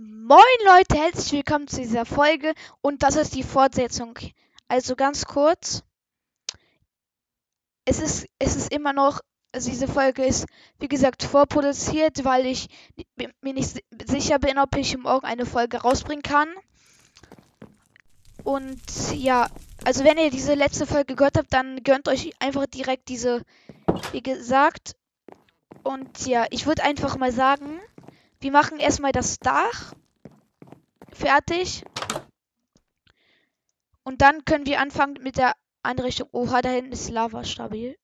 Moin Leute, herzlich willkommen zu dieser Folge und das ist die Fortsetzung. Also ganz kurz, es ist, es ist immer noch, also diese Folge ist wie gesagt vorproduziert, weil ich mir nicht sicher bin, ob ich morgen eine Folge rausbringen kann. Und ja, also wenn ihr diese letzte Folge gehört habt, dann gönnt euch einfach direkt diese, wie gesagt. Und ja, ich würde einfach mal sagen, wir machen erstmal das Dach fertig. Und dann können wir anfangen mit der Einrichtung. Oha, da hinten ist Lava stabil.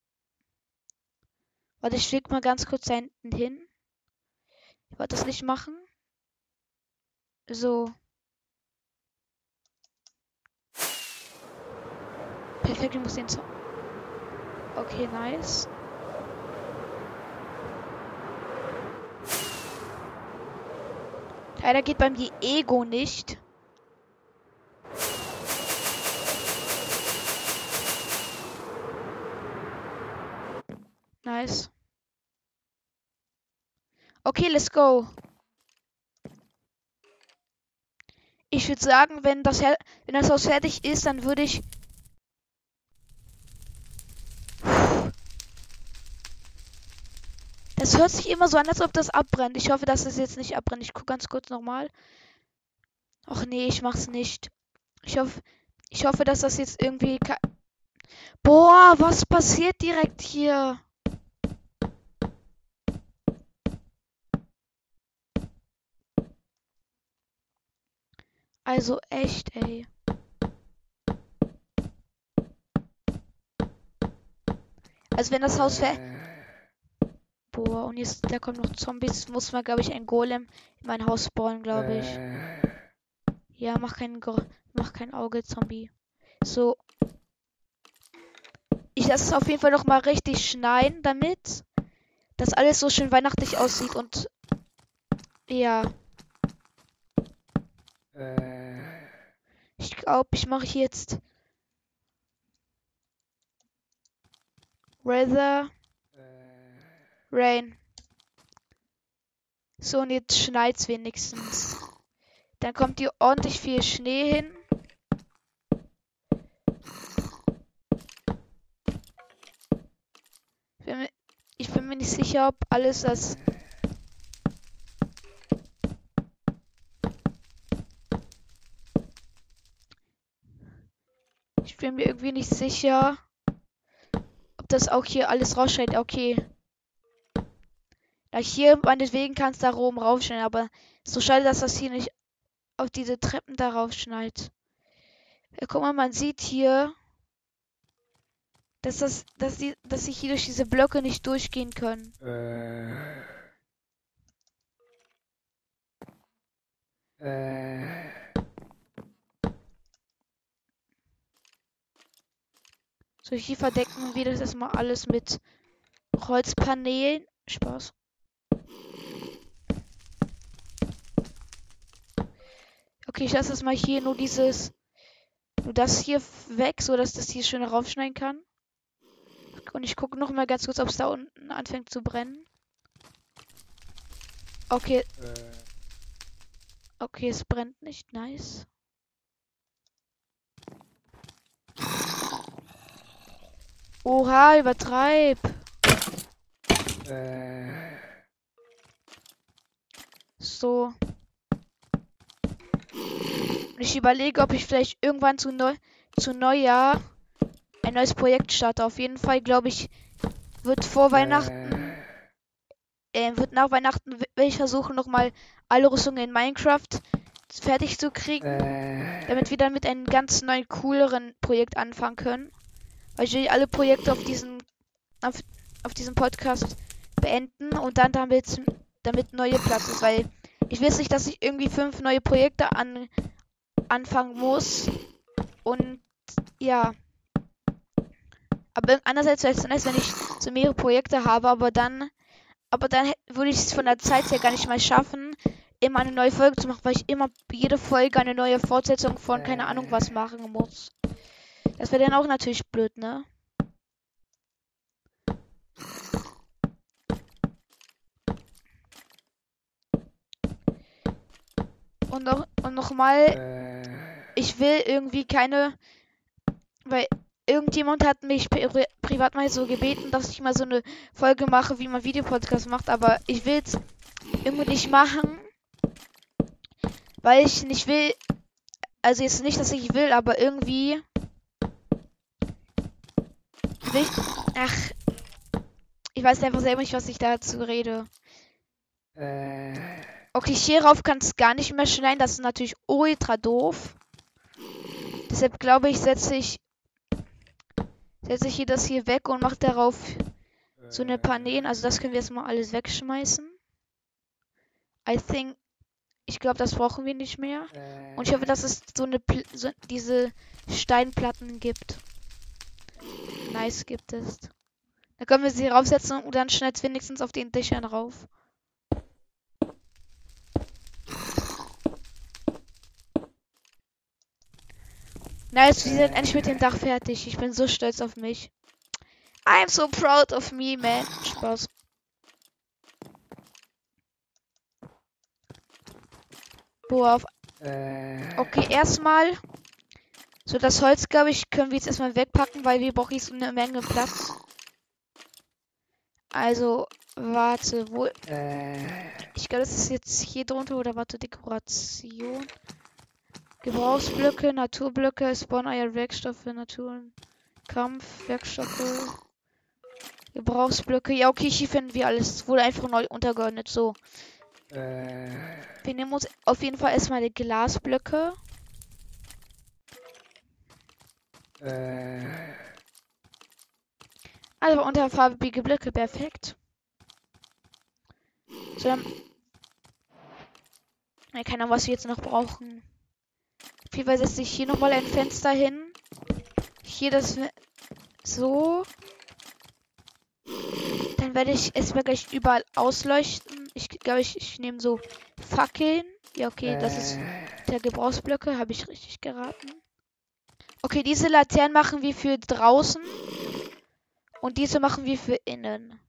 Warte, ich flieg mal ganz kurz da hinten hin. Ich wollte das nicht machen. So. Perfekt, ich muss den Zaun. Okay, nice. Leider geht beim die Ego nicht. Nice. Okay, let's go. Ich würde sagen, wenn das, wenn das Haus fertig ist, dann würde ich Es hört sich immer so an, als ob das abbrennt. Ich hoffe, dass es jetzt nicht abbrennt. Ich gucke ganz kurz nochmal. Ach nee, ich mach's nicht. Ich hoffe, ich hoffe, dass das jetzt irgendwie... Boah, was passiert direkt hier? Also echt, ey. Also wenn das Haus ver... Boah, und jetzt, da kommen noch Zombies. Muss man, glaube ich, ein Golem in mein Haus bauen, glaube ich. Äh. Ja, mach kein, mach kein Auge, Zombie. So. Ich lasse es auf jeden Fall noch mal richtig schneiden, damit das alles so schön weihnachtlich aussieht und ja. Äh. Ich glaube, ich mache jetzt Weather Rain. So, und jetzt schneit's wenigstens. Dann kommt hier ordentlich viel Schnee hin. Ich bin mir nicht sicher, ob alles das... Ich bin mir irgendwie nicht sicher, ob das auch hier alles rausschneidet. Okay. Ja, hier meinetwegen kannst du da oben raufschneiden, aber so schade, dass das hier nicht auf diese Treppen darauf schneit. Ja, guck mal, man sieht hier, dass das, dass die, dass sich hier durch diese Blöcke nicht durchgehen können. Äh. Äh. So, hier verdecken wir das erstmal alles mit Holzpaneelen. Spaß. Okay, ich lasse das mal hier nur dieses. Nur das hier weg, so dass das hier schön raufschneiden kann. Und ich gucke noch mal ganz kurz, ob es da unten anfängt zu brennen. Okay. Äh. Okay, es brennt nicht. Nice. Oha, übertreib. Äh. So. Ich überlege, ob ich vielleicht irgendwann zu, Neu zu Neujahr ein neues Projekt starte. Auf jeden Fall, glaube ich, wird vor Weihnachten, äh, wird nach Weihnachten, will ich versuchen, nochmal alle Rüstungen in Minecraft fertig zu kriegen, äh. damit wir dann mit einem ganz neuen, cooleren Projekt anfangen können. Weil ich will alle Projekte auf diesem, auf, auf diesem Podcast beenden und dann damit, damit neue Platz ist, weil ich weiß nicht, dass ich irgendwie fünf neue Projekte an anfangen muss. Und ja. Aber andererseits wäre es nice, wenn ich so mehrere Projekte habe, aber dann, aber dann würde ich es von der Zeit her gar nicht mal schaffen, immer eine neue Folge zu machen, weil ich immer jede Folge eine neue Fortsetzung von keine Ahnung was machen muss. Das wäre dann auch natürlich blöd, ne? Und noch, und noch mal, ich will irgendwie keine, weil irgendjemand hat mich pri privat mal so gebeten, dass ich mal so eine Folge mache, wie man Videopodcast macht, aber ich will es irgendwie nicht machen, weil ich nicht will, also jetzt nicht, dass ich will, aber irgendwie will, ach, ich weiß einfach selber nicht, was ich dazu rede. Äh. Okay, hierauf kann es gar nicht mehr schneiden. Das ist natürlich ultra doof. Deshalb glaube ich, setze ich setze ich hier das hier weg und mache darauf so eine Paneelen. Also das können wir jetzt mal alles wegschmeißen. I think, ich glaube, das brauchen wir nicht mehr. Und ich hoffe, dass es so eine so diese Steinplatten gibt. Nice gibt es. Da können wir sie raufsetzen und dann schnell wenigstens auf den Dächern rauf. Nice, wir sind endlich mit dem Dach fertig. Ich bin so stolz auf mich. I'm so proud of me, man. Spaß. Boah, auf. Äh. Okay, erstmal. So, das Holz, glaube ich, können wir jetzt erstmal wegpacken, weil wir brauchen jetzt eine Menge Platz. Also, warte, wo. Äh. Ich glaube, das ist jetzt hier drunter oder warte, Dekoration. Gebrauchsblöcke, Naturblöcke, Spawn-Eier, Werkstoffe, Natur, Kampf, Werkstoffe, Gebrauchsblöcke. Ja, okay, hier finden wir alles. Es wurde einfach neu untergeordnet. So. Äh. Wir nehmen uns auf jeden Fall erstmal die Glasblöcke. Äh. Also unterfarbige Blöcke, perfekt. So, dann. keine Ahnung, was wir jetzt noch brauchen. Auf jeden Fall setze ich hier nochmal ein Fenster hin. Hier das so. Dann werde ich es gleich überall ausleuchten. Ich glaube, ich, ich nehme so Fackeln. Ja, okay, das ist äh. der Gebrauchsblöcke. Habe ich richtig geraten. Okay, diese Laternen machen wir für draußen. Und diese machen wir für innen.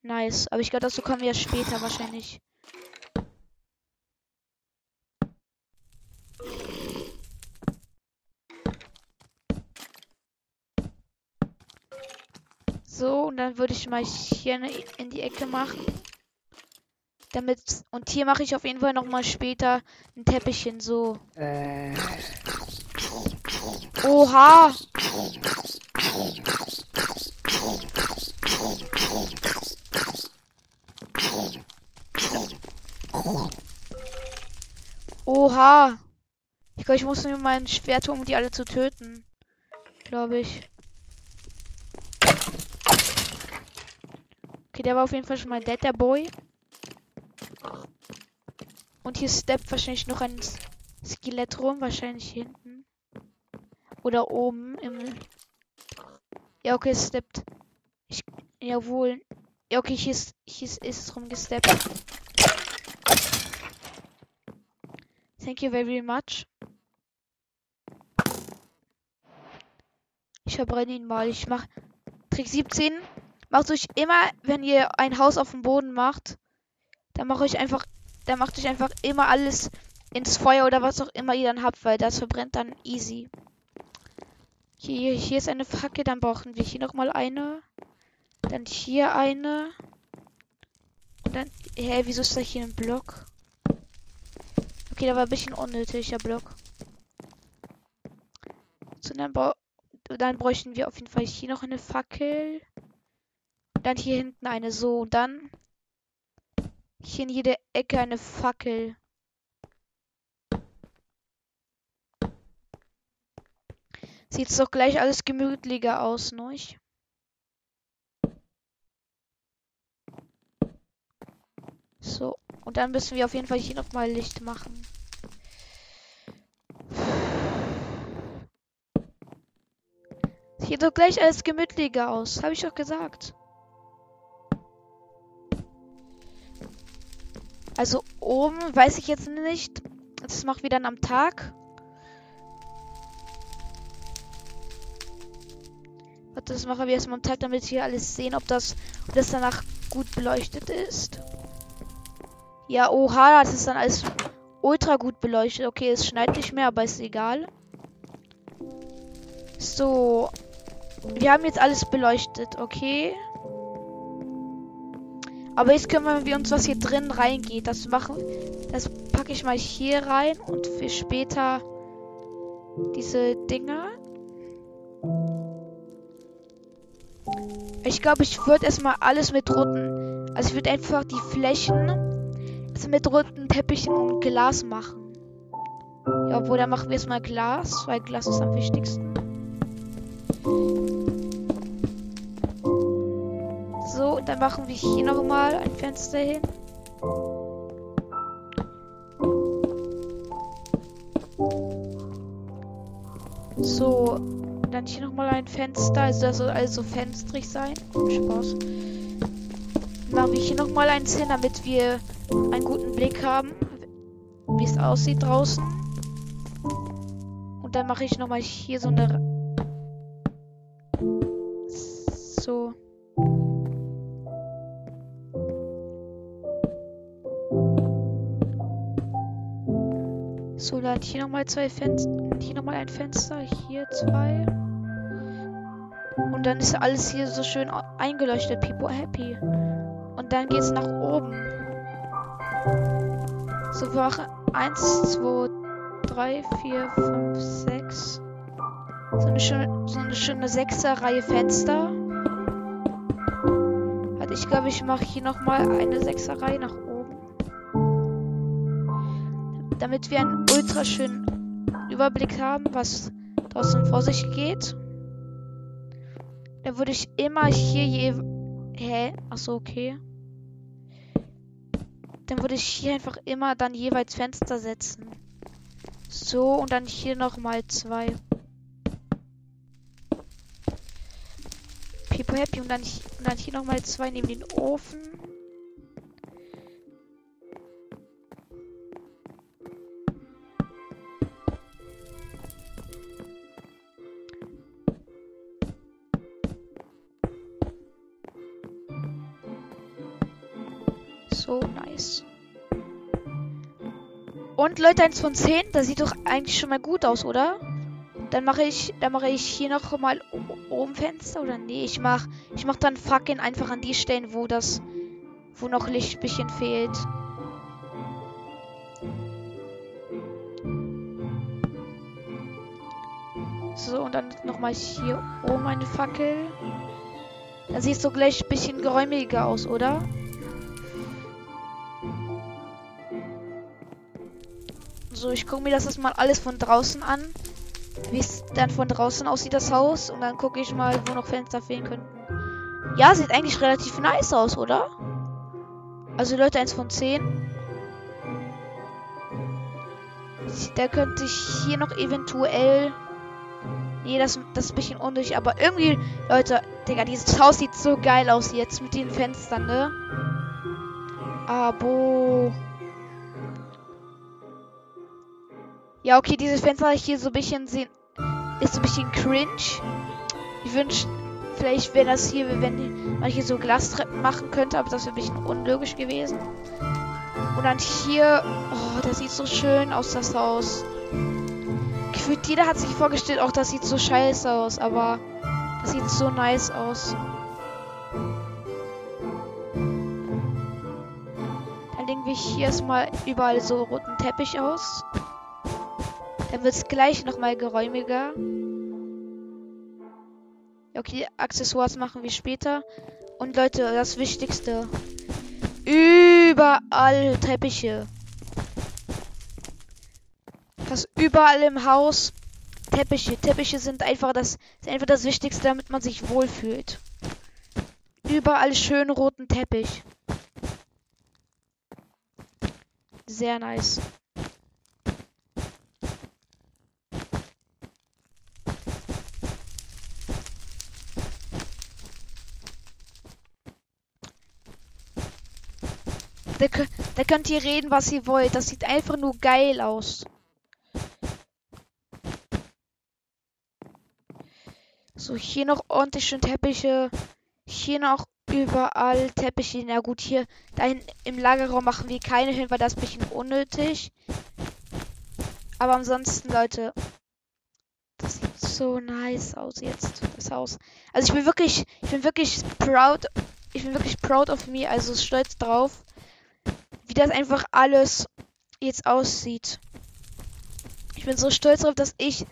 Nice. Aber ich glaube, dazu kommen wir später wahrscheinlich. So, und dann würde ich mal hier in die Ecke machen. Damit. Und hier mache ich auf jeden Fall nochmal später ein Teppichchen so. Äh. Oha! Oha! Ich glaube, ich muss mir mein Schwert um die alle zu töten. Glaube ich. Der war auf jeden Fall schon mal dead, der Boy. Und hier steppt wahrscheinlich noch ein Skelett rum, wahrscheinlich hinten. Oder oben im. Ja, okay, es steppt. Ich. Jawohl. Ja, okay, hier ist, hier ist, ist es rumgesteppt. Thank you very much. Ich verbrenne ihn mal. Ich mach Trick 17. Macht euch immer, wenn ihr ein Haus auf dem Boden macht, dann mache ich einfach, dann macht euch einfach immer alles ins Feuer oder was auch immer ihr dann habt, weil das verbrennt dann easy. Hier, hier ist eine Fackel, dann brauchen wir hier nochmal eine. Dann hier eine. Und dann, hä, wieso ist da hier ein Block? Okay, da war ein bisschen unnötiger Block. So, dann, dann bräuchten wir auf jeden Fall hier noch eine Fackel. Dann hier hinten eine so. Und dann hier in jeder Ecke eine Fackel. Sieht doch gleich alles gemütlicher aus, ne? So, und dann müssen wir auf jeden Fall hier nochmal Licht machen. Sieht doch gleich alles gemütlicher aus, habe ich doch gesagt. Also oben weiß ich jetzt nicht. Das machen wir dann am Tag. Warte, das machen wir erstmal am Tag, damit wir alles sehen, ob das, ob das danach gut beleuchtet ist. Ja, oha, das ist dann alles ultra gut beleuchtet. Okay, es schneit nicht mehr, aber ist egal. So. Wir haben jetzt alles beleuchtet, okay. Aber jetzt kümmern wir uns, was hier drin reingeht. Das machen. Das packe ich mal hier rein und für später diese Dinger. Ich glaube, ich würde erstmal alles mit roten. Also ich würde einfach die Flächen also mit roten Teppichen und Glas machen. Ja, obwohl, dann machen wir erstmal Glas, weil Glas ist am wichtigsten. So, dann machen wir hier nochmal ein Fenster hin. So, dann hier nochmal ein Fenster. Also das soll also fenstrig sein. Spaß. Machen wir hier nochmal eins hin, damit wir einen guten Blick haben, wie es aussieht draußen. Und dann mache ich nochmal hier so eine... Dann hier nochmal zwei Fenster. Hier nochmal ein Fenster. Hier zwei. Und dann ist alles hier so schön eingeleuchtet. People happy. Und dann geht es nach oben. So, wir machen 1, 2, 3, 4, 5, 6. So eine schöne, so eine schöne Sechser-Reihe Fenster. Halt, ich glaube, ich mache hier nochmal eine Sechser-Reihe nach oben. Damit wir einen ultra schönen Überblick haben, was draußen vor sich geht. Dann würde ich immer hier je... Hä? Achso, okay. Dann würde ich hier einfach immer dann jeweils Fenster setzen. So, und dann hier nochmal zwei. People Happy und dann, und dann hier nochmal zwei neben den Ofen. So nice. Und Leute, 1 von 10, das sieht doch eigentlich schon mal gut aus, oder? Dann mache ich, dann mache ich hier noch mal oben Fenster oder nee, ich mach, ich mach dann fucking einfach an die Stellen, wo das, wo noch Licht bisschen fehlt. So, und dann nochmal hier oben eine Fackel. Dann sieht es gleich ein bisschen geräumiger aus, oder? So, ich gucke mir das erstmal alles von draußen an. Wie es dann von draußen aussieht, das Haus. Und dann gucke ich mal, wo noch Fenster fehlen könnten. Ja, sieht eigentlich relativ nice aus, oder? Also Leute, 1 von 10. Da könnte ich hier noch eventuell... Nee, das, das ist ein bisschen unnötig. Aber irgendwie, Leute, Digga, dieses Haus sieht so geil aus jetzt mit den Fenstern, ne? Abo... Ja, okay, dieses Fenster hier so ein bisschen sehen. Ist so ein bisschen cringe. Ich wünsche, vielleicht wäre das hier, wenn man hier so Glastreppen machen könnte, aber das wäre ein bisschen unlogisch gewesen. Und dann hier. Oh, das sieht so schön aus, das Haus. Gefühlt jeder hat sich vorgestellt, auch das sieht so scheiße aus, aber das sieht so nice aus. Dann legen wir hier erstmal überall so roten Teppich aus. Dann wird es gleich nochmal geräumiger. Okay, Accessoires machen wir später. Und Leute, das Wichtigste. Überall Teppiche. Das überall im Haus Teppiche. Teppiche sind einfach das, sind einfach das Wichtigste, damit man sich wohlfühlt. Überall schön roten Teppich. Sehr nice. Da, da könnt ihr reden, was ihr wollt. Das sieht einfach nur geil aus. So, hier noch ordentlich schön Teppiche. Hier noch Überall Teppiche. Na gut, hier dahin im Lagerraum machen wir keine hin, weil das ein bisschen unnötig. Aber ansonsten, Leute, das sieht so nice aus jetzt, das Haus. Also ich bin wirklich, ich bin wirklich proud, ich bin wirklich proud of me, also stolz drauf, wie das einfach alles jetzt aussieht. Ich bin so stolz darauf, dass ich,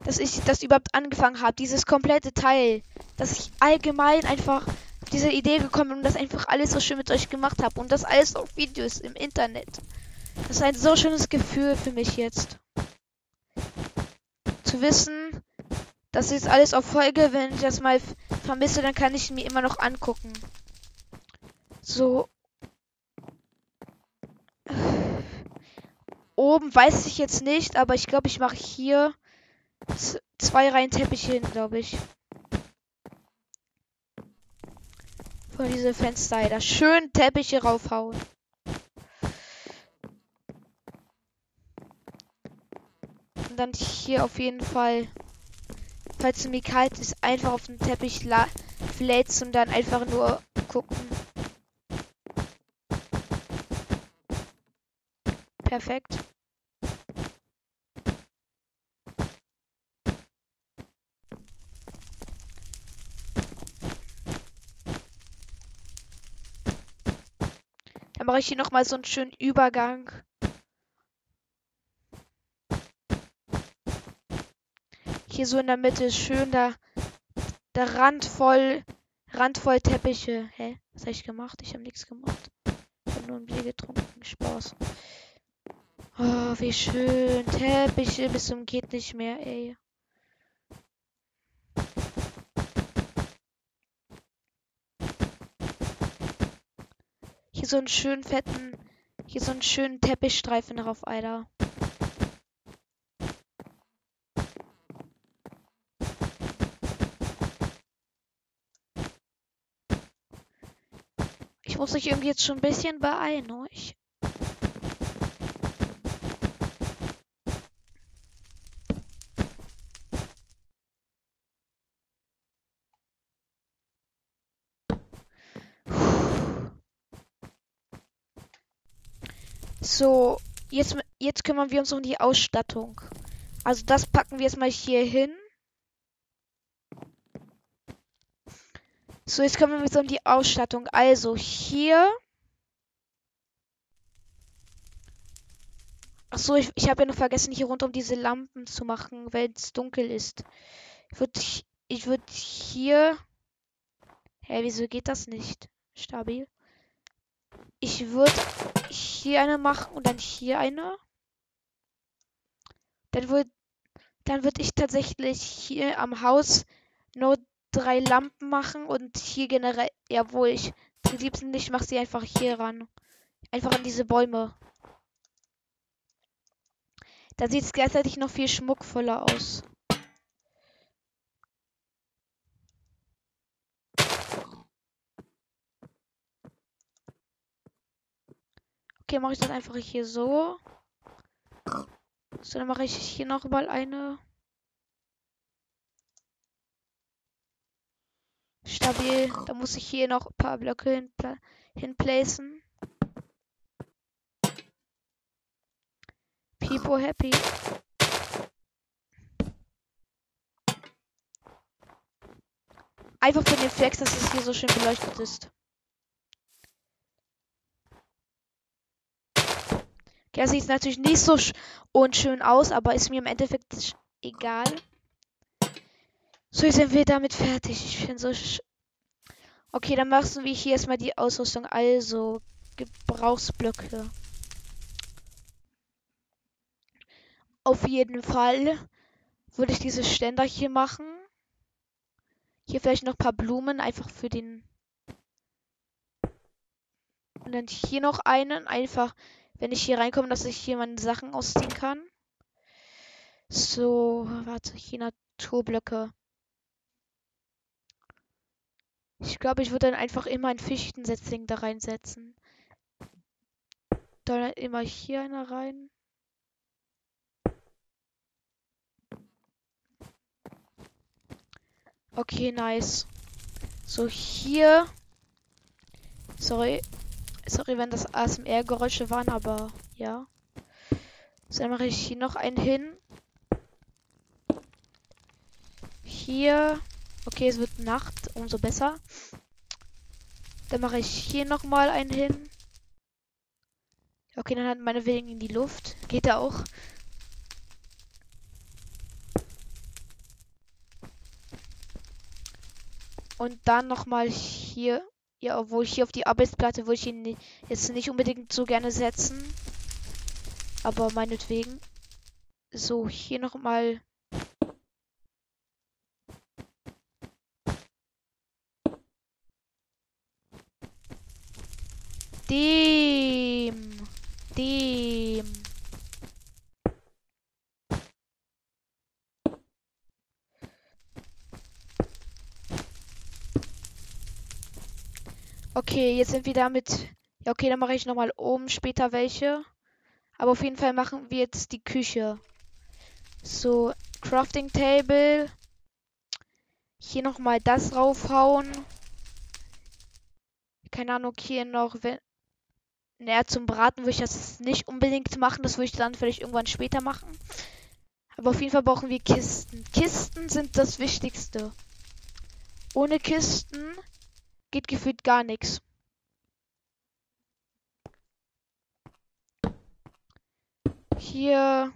dass ich das überhaupt angefangen habe, dieses komplette Teil, dass ich allgemein einfach auf diese Idee gekommen bin und das einfach alles so schön mit euch gemacht habe und das alles auf Videos im Internet. Das ist ein so schönes Gefühl für mich jetzt zu wissen, das ist alles auf Folge. Wenn ich das mal vermisse, dann kann ich mir immer noch angucken. So. Oben weiß ich jetzt nicht, aber ich glaube, ich mache hier zwei Reihen Teppiche hin, glaube ich. Von diese Fenster da schön Teppiche raufhauen. dann hier auf jeden Fall, falls du mir kalt ist, einfach auf den Teppich flätst und dann einfach nur gucken. Perfekt. Dann mache ich hier noch mal so einen schönen Übergang. hier so in der Mitte ist schön da der Rand voll Rand voll Teppiche. Hä? Was habe ich gemacht? Ich habe nichts gemacht. Ich habe nur ein Bier getrunken. Spaß. Oh, wie schön. Teppiche bis zum geht nicht mehr, ey. So einen schönen fetten, hier so einen schönen Teppichstreifen drauf, Alter. muss ich irgendwie jetzt schon ein bisschen beeilen, euch. So, jetzt, jetzt kümmern wir uns um die Ausstattung. Also das packen wir jetzt mal hier hin. So, jetzt kommen wir so um die Ausstattung. Also hier. Ach so, ich, ich habe ja noch vergessen, hier rund um diese Lampen zu machen, wenn es dunkel ist. Ich würde ich würd hier. Hä, wieso geht das nicht? Stabil. Ich würde hier eine machen und dann hier eine. Dann würde dann würde ich tatsächlich hier am Haus nur drei Lampen machen und hier generell, jawohl, ich die liebsten nicht, mach sie einfach hier ran. Einfach an diese Bäume. Da sieht es gleichzeitig noch viel schmuckvoller aus. Okay, mache ich das einfach hier so. So, dann mache ich hier noch mal eine. Stabil. Da muss ich hier noch ein paar Blöcke hin, hinplacen. People happy. Einfach für den Flex, dass es hier so schön beleuchtet ist. Das sieht natürlich nicht so unschön aus, aber ist mir im Endeffekt egal. So, jetzt sind wir damit fertig. Ich finde so. okay, dann machen wir hier erstmal die Ausrüstung. Also, Gebrauchsblöcke. Auf jeden Fall würde ich diese Ständer hier machen. Hier vielleicht noch ein paar Blumen, einfach für den. Und dann hier noch einen, einfach, wenn ich hier reinkomme, dass ich hier meine Sachen ausziehen kann. So, warte, hier Naturblöcke. Ich glaube, ich würde dann einfach immer ein Fichtensetzling da reinsetzen. Dann immer hier einer rein. Okay, nice. So, hier Sorry. Sorry, wenn das ASMR-Geräusche waren, aber ja. So, dann mache ich hier noch einen hin. Hier. Okay, es wird Nacht, umso besser. Dann mache ich hier noch mal einen hin. Okay, dann hat meine Wegen in die Luft. Geht da auch. Und dann noch mal hier. Ja, obwohl hier auf die Arbeitsplatte würde ich ihn jetzt nicht unbedingt so gerne setzen. Aber meinetwegen. So, hier noch mal Dem. Dem. Okay, jetzt sind wir damit. Ja, okay, dann mache ich nochmal oben später welche. Aber auf jeden Fall machen wir jetzt die Küche. So, Crafting Table. Hier nochmal das raufhauen. Keine Ahnung, hier noch, naja, zum Braten würde ich das nicht unbedingt machen. Das würde ich dann vielleicht irgendwann später machen. Aber auf jeden Fall brauchen wir Kisten. Kisten sind das Wichtigste. Ohne Kisten geht gefühlt gar nichts. Hier.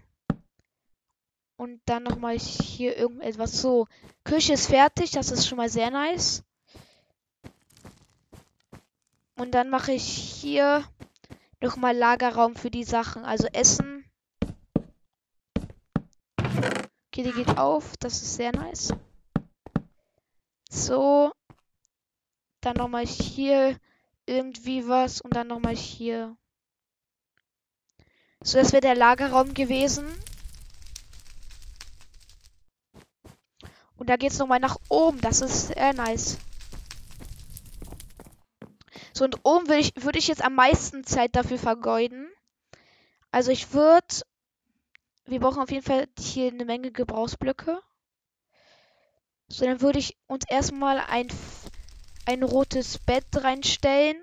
Und dann nochmal hier irgendetwas. So, Küche ist fertig. Das ist schon mal sehr nice. Und dann mache ich hier nochmal Lagerraum für die Sachen. Also Essen. Okay, die geht auf. Das ist sehr nice. So. Dann nochmal hier irgendwie was und dann nochmal hier. So, das wäre der Lagerraum gewesen. Und da geht es nochmal nach oben. Das ist sehr nice. So, und oben würde ich, würd ich jetzt am meisten Zeit dafür vergeuden. Also ich würde... Wir brauchen auf jeden Fall hier eine Menge Gebrauchsblöcke. So, dann würde ich uns erstmal ein, ein rotes Bett reinstellen.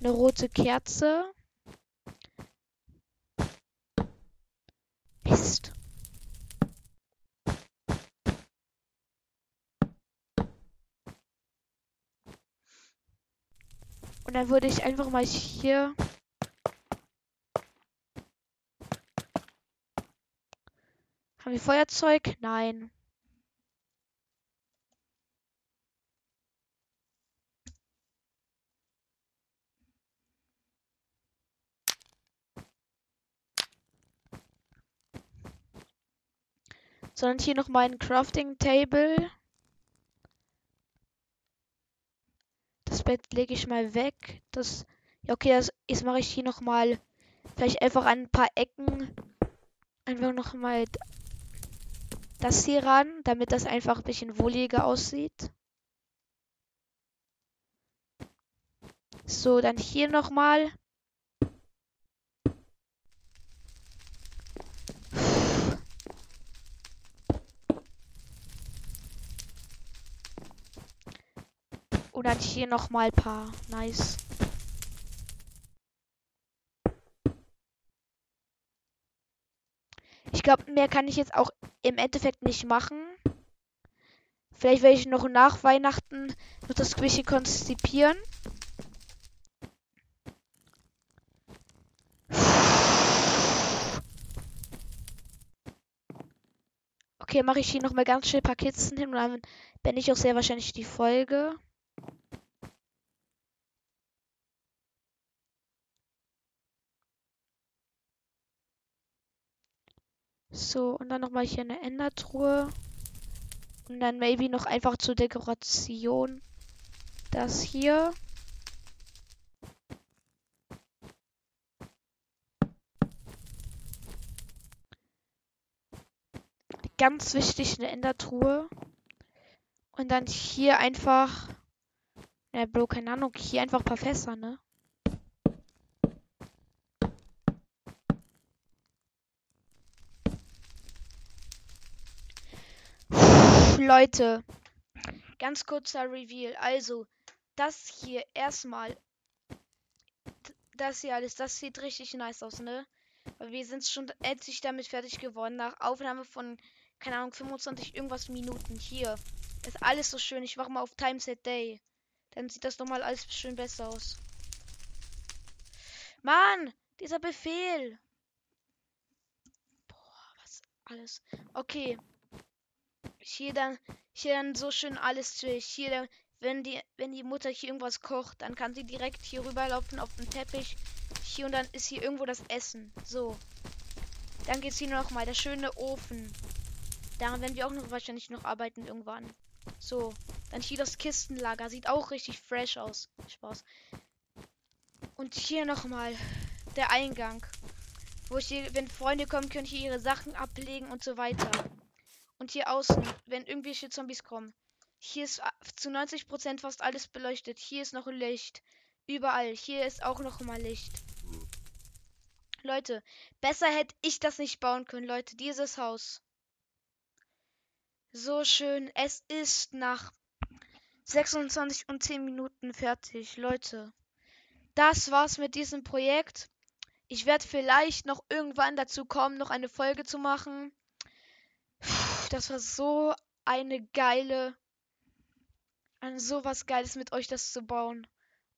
Eine rote Kerze. Und dann würde ich einfach mal hier... Haben wir Feuerzeug? Nein. Sondern hier noch mein Crafting Table. Das Bett lege ich mal weg. Das. Ja, okay, das, jetzt mache ich hier nochmal. Vielleicht einfach an ein paar Ecken. Einfach nochmal das hier ran, damit das einfach ein bisschen wohliger aussieht. So, dann hier nochmal. Und dann hier noch mal ein paar. Nice. Ich glaube, mehr kann ich jetzt auch im Endeffekt nicht machen. Vielleicht werde ich noch nach Weihnachten noch das bisschen konzipieren. Okay, mache ich hier noch mal ganz schnell ein paar Kisten hin und dann bin ich auch sehr wahrscheinlich die Folge. So, und dann nochmal hier eine Endertruhe. Und dann maybe noch einfach zur Dekoration. Das hier. Ganz wichtig eine Endertruhe. Und dann hier einfach. Ne, Bro, keine Ahnung. Hier einfach ein paar Fässer, ne? Leute, ganz kurzer Reveal. Also, das hier erstmal. Das hier alles, das sieht richtig nice aus, ne? Wir sind schon endlich damit fertig geworden. Nach Aufnahme von, keine Ahnung, 25 irgendwas Minuten. Hier. Ist alles so schön. Ich mache mal auf Timeset Day. Dann sieht das nochmal alles schön besser aus. Mann! Dieser Befehl! Boah, was alles. Okay. Hier dann, hier dann so schön alles durch. Hier dann wenn die, wenn die Mutter hier irgendwas kocht, dann kann sie direkt hier rüberlaufen auf den Teppich. Hier und dann ist hier irgendwo das Essen. So. Dann geht's hier noch mal der schöne Ofen. Daran werden wir auch noch wahrscheinlich noch arbeiten irgendwann. So. Dann hier das Kistenlager. Sieht auch richtig fresh aus. Spaß. Und hier noch mal der Eingang. Wo ich hier, wenn Freunde kommen, können hier ihre Sachen ablegen und so weiter. Und hier außen, wenn irgendwelche Zombies kommen. Hier ist zu 90% fast alles beleuchtet. Hier ist noch Licht. Überall. Hier ist auch noch mal Licht. Leute, besser hätte ich das nicht bauen können, Leute. Dieses Haus. So schön. Es ist nach 26 und 10 Minuten fertig, Leute. Das war's mit diesem Projekt. Ich werde vielleicht noch irgendwann dazu kommen, noch eine Folge zu machen. Das war so eine geile an sowas Geiles mit euch das zu bauen.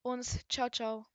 Und ciao, ciao.